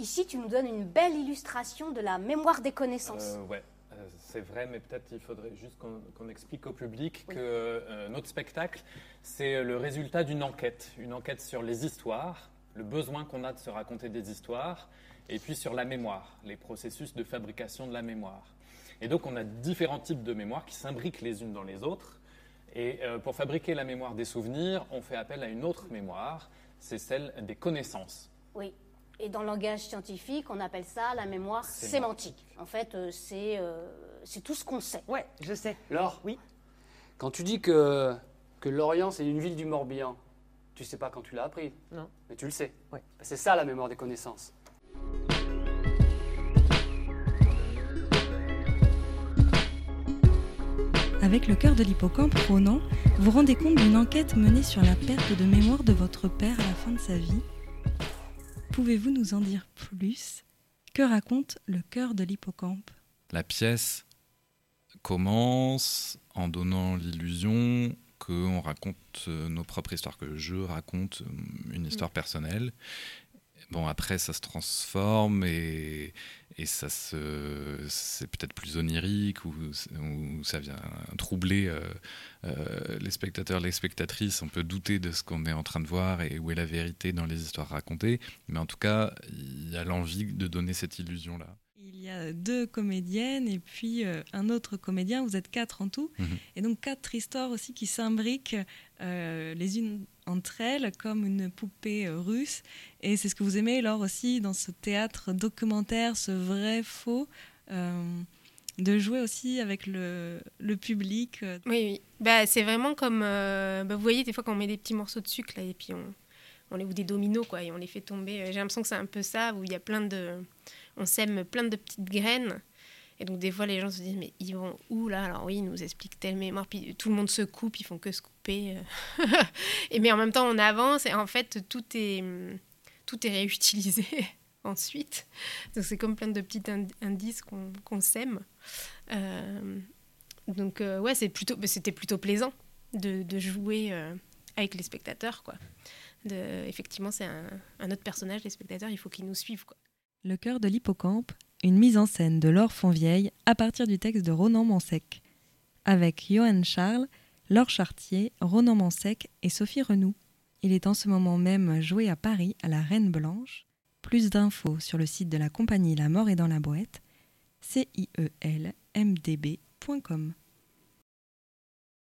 Ici, tu nous donnes une belle illustration de la mémoire des connaissances. Euh, ouais, euh, c'est vrai, mais peut-être il faudrait juste qu'on explique au public que euh, notre spectacle, c'est le résultat d'une enquête, une enquête sur les histoires, le besoin qu'on a de se raconter des histoires, et puis sur la mémoire, les processus de fabrication de la mémoire. Et donc on a différents types de mémoires qui s'imbriquent les unes dans les autres. Et euh, pour fabriquer la mémoire des souvenirs, on fait appel à une autre mémoire, c'est celle des connaissances. Oui. Et dans le langage scientifique, on appelle ça la mémoire sémantique. En fait, euh, c'est euh, c'est tout ce qu'on sait. Ouais, je sais. Laure, Oui. quand tu dis que, que Lorient, c'est une ville du Morbihan, tu sais pas quand tu l'as appris. Non. Mais tu le sais. Ouais. Bah, C'est ça la mémoire des connaissances. Avec le cœur de l'hippocampe Ronan, vous rendez compte d'une enquête menée sur la perte de mémoire de votre père à la fin de sa vie. Pouvez-vous nous en dire plus? Que raconte le cœur de l'hippocampe? La pièce commence en donnant l'illusion qu'on raconte euh, nos propres histoires, que je raconte euh, une histoire personnelle. Bon, après, ça se transforme et, et ça se, c'est peut-être plus onirique ou, ou ça vient troubler euh, euh, les spectateurs, les spectatrices. On peut douter de ce qu'on est en train de voir et où est la vérité dans les histoires racontées. Mais en tout cas, il y a l'envie de donner cette illusion-là. Il y a deux comédiennes et puis euh, un autre comédien, vous êtes quatre en tout, Mhm. et donc quatre histoires aussi qui s'imbriquent euh, les unes entre elles comme une poupée euh, russe. Et c'est ce que vous aimez, Laure, aussi dans ce théâtre documentaire, ce vrai faux, de jouer aussi avec le, public. euh, Oui, oui. Bah, c'est vraiment comme. euh, bah, vous voyez, des fois, quand on met des petits morceaux de sucre, là, et puis on, on les, ou des dominos, quoi, et on les fait tomber. euh, J'ai l'impression que c'est un peu ça, où il y a plein de. On sème plein de petites graines. Et donc, des fois, les gens se disent, mais ils vont où là? Alors, oui, ils nous expliquent telle mémoire, puis tout le monde se coupe, ils font que se couper. et mais en même temps, on avance, et en fait, tout est, tout est réutilisé ensuite. Donc, c'est comme plein de petits ind- indices qu'on qu'on sème. Euh, donc euh, ouais, c'est plutôt, c'était plutôt plaisant de, jouer euh, avec les spectateurs, quoi. Effectivement, c'est un, autre personnage, les spectateurs, il faut qu'ils nous suivent, quoi. Le cœur de l'hippocampe, une mise en scène de Laure Fonvieille à partir du texte de Ronan Mansec. Avec Johan Charles, Laure Chartier, Ronan Mansec et Sophie Renou. Il est en ce moment même joué à Paris à la Reine Blanche. Plus d'infos sur le site de la compagnie La Mort est dans la boîte, cielmdb.com.